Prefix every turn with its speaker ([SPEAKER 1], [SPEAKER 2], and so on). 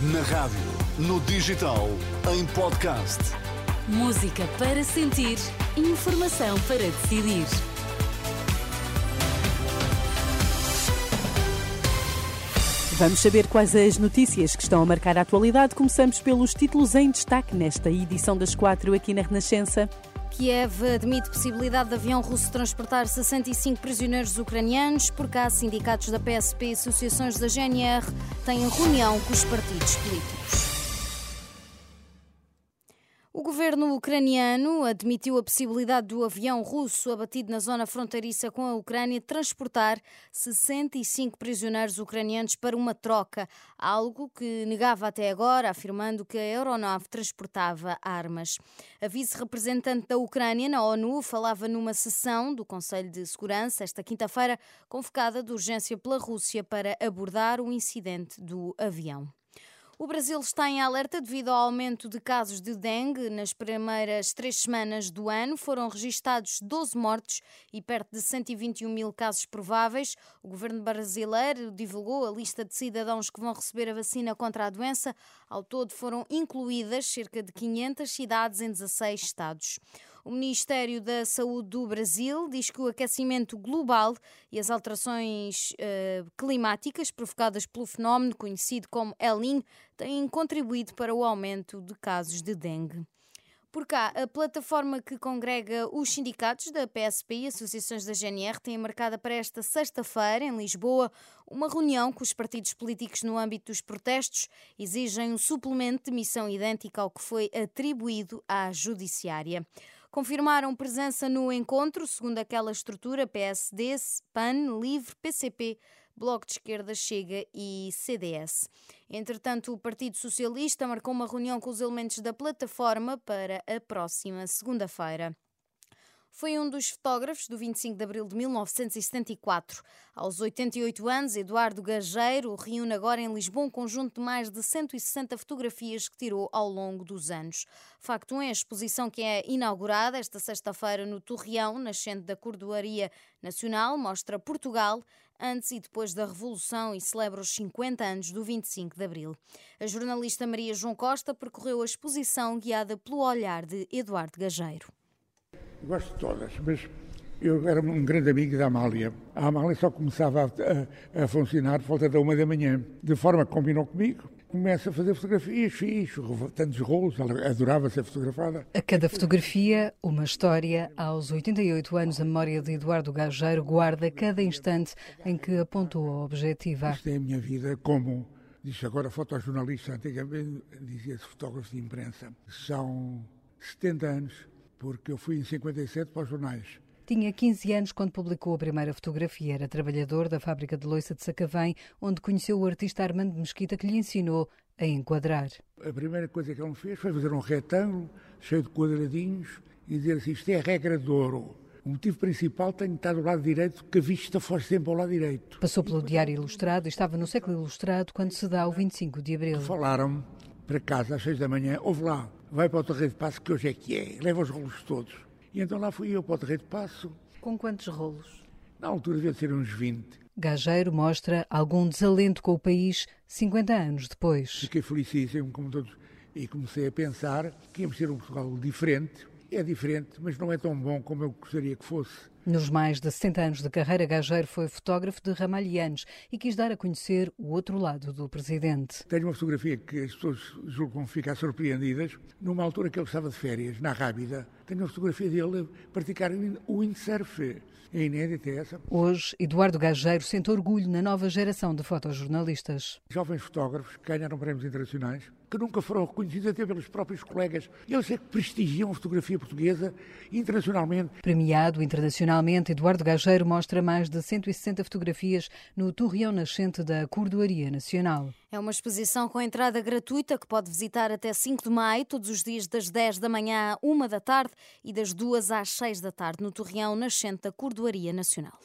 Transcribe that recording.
[SPEAKER 1] Na rádio, no digital, em podcast.
[SPEAKER 2] Música para sentir, informação para decidir. Vamos saber quais as notícias que estão a marcar a atualidade. Começamos pelos títulos em destaque nesta edição das quatro aqui na Renascença.
[SPEAKER 3] Kiev admite possibilidade de avião russo transportar 65 prisioneiros ucranianos. Por cá, sindicatos da PSP e associações da GNR têm reunião com os partidos políticos. Governo ucraniano admitiu a possibilidade do avião russo abatido na zona fronteiriça com a Ucrânia transportar 65 prisioneiros ucranianos para uma troca, algo que negava até agora, afirmando que a aeronave transportava armas. A vice-representante da Ucrânia na ONU falava numa sessão do Conselho de Segurança esta quinta-feira, convocada de urgência pela Rússia para abordar o incidente do avião. O Brasil está em alerta devido ao aumento de casos de dengue. Nas primeiras três semanas do ano foram registados 12 mortes e perto de 121 mil casos prováveis. O governo brasileiro divulgou a lista de cidadãos que vão receber a vacina contra a doença. Ao todo foram incluídas cerca de 500 cidades em 16 estados. O Ministério da Saúde do Brasil diz que o aquecimento global e as alterações uh, climáticas provocadas pelo fenómeno conhecido como El Niño têm contribuído para o aumento de casos de dengue. Por cá, a plataforma que congrega os sindicatos da PSP e associações da GNR tem marcada para esta sexta-feira, em Lisboa, uma reunião com os partidos políticos no âmbito dos protestos. Exigem um suplemento de missão idêntica ao que foi atribuído à Judiciária confirmaram presença no encontro, segundo aquela estrutura PSD, PAN, LIVRE, PCP, Bloco de Esquerda, Chega e CDS. Entretanto, o Partido Socialista marcou uma reunião com os elementos da plataforma para a próxima segunda-feira. Foi um dos fotógrafos do 25 de abril de 1974. Aos 88 anos, Eduardo Gageiro reúne agora em Lisboa um conjunto de mais de 160 fotografias que tirou ao longo dos anos. Facto é a exposição que é inaugurada esta sexta-feira no Torreão, nascente da Cordoaria Nacional, mostra Portugal antes e depois da Revolução e celebra os 50 anos do 25 de Abril. A jornalista Maria João Costa percorreu a exposição guiada pelo olhar de Eduardo Gageiro.
[SPEAKER 4] Gosto de todas, mas eu era um grande amigo da Amália. A Amália só começava a, a, a funcionar por volta da uma da manhã, de forma que combinou comigo. Começa a fazer fotografias, fiz tantos rolos, ela adorava ser fotografada.
[SPEAKER 5] A cada fotografia, uma história. Aos 88 anos, a memória de Eduardo Gageiro guarda cada instante em que apontou a objetiva.
[SPEAKER 4] Isto é a minha vida como Diz agora fotojornalista, antigamente dizia-se fotógrafo de imprensa. São 70 anos porque eu fui em 57 para os jornais.
[SPEAKER 5] Tinha 15 anos quando publicou a primeira fotografia. Era trabalhador da fábrica de loiça de Sacavém, onde conheceu o artista Armando Mesquita, que lhe ensinou a enquadrar.
[SPEAKER 4] A primeira coisa que ele me fez foi fazer um retângulo cheio de quadradinhos e dizer assim: isto é a regra de ouro. O motivo principal tem de estar do lado direito, que a vista fosse sempre ao lado direito.
[SPEAKER 5] Passou pelo Diário Ilustrado e estava no século Ilustrado quando se dá o 25 de Abril.
[SPEAKER 4] Falaram para casa às seis da manhã, houve lá, vai para o Terreiro de Passo, que hoje é que é, leva os rolos todos. E então lá fui eu para o Terreiro de Passo.
[SPEAKER 5] Com quantos rolos?
[SPEAKER 4] Na altura devia ser uns 20.
[SPEAKER 5] Gageiro mostra algum desalento com o país 50 anos depois.
[SPEAKER 4] Fiquei felicíssimo, como todos, e comecei a pensar que íamos ter um Portugal diferente. É diferente, mas não é tão bom como eu gostaria que fosse.
[SPEAKER 5] Nos mais de 60 anos de carreira, Gageiro foi fotógrafo de ramalhianos e quis dar a conhecer o outro lado do presidente.
[SPEAKER 4] Tenho uma fotografia que as pessoas julgam ficar surpreendidas, numa altura que ele estava de férias, na Rábida. Tenho uma fotografia dele a praticar o windsurf. É inédita essa.
[SPEAKER 5] Hoje, Eduardo Gageiro sente orgulho na nova geração de fotojornalistas.
[SPEAKER 4] Jovens fotógrafos que ganharam prémios internacionais, que nunca foram reconhecidos até pelos próprios colegas. Eles é que prestigiam a fotografia portuguesa internacionalmente.
[SPEAKER 5] Premiado internacionalmente, Eduardo Gageiro mostra mais de 160 fotografias no Torreão Nascente da Cordoaria Nacional.
[SPEAKER 3] É uma exposição com entrada gratuita que pode visitar até 5 de maio, todos os dias das 10 da manhã à 1 da tarde e das 2 às 6 da tarde no Torreão Nascente da Cordoaria Nacional.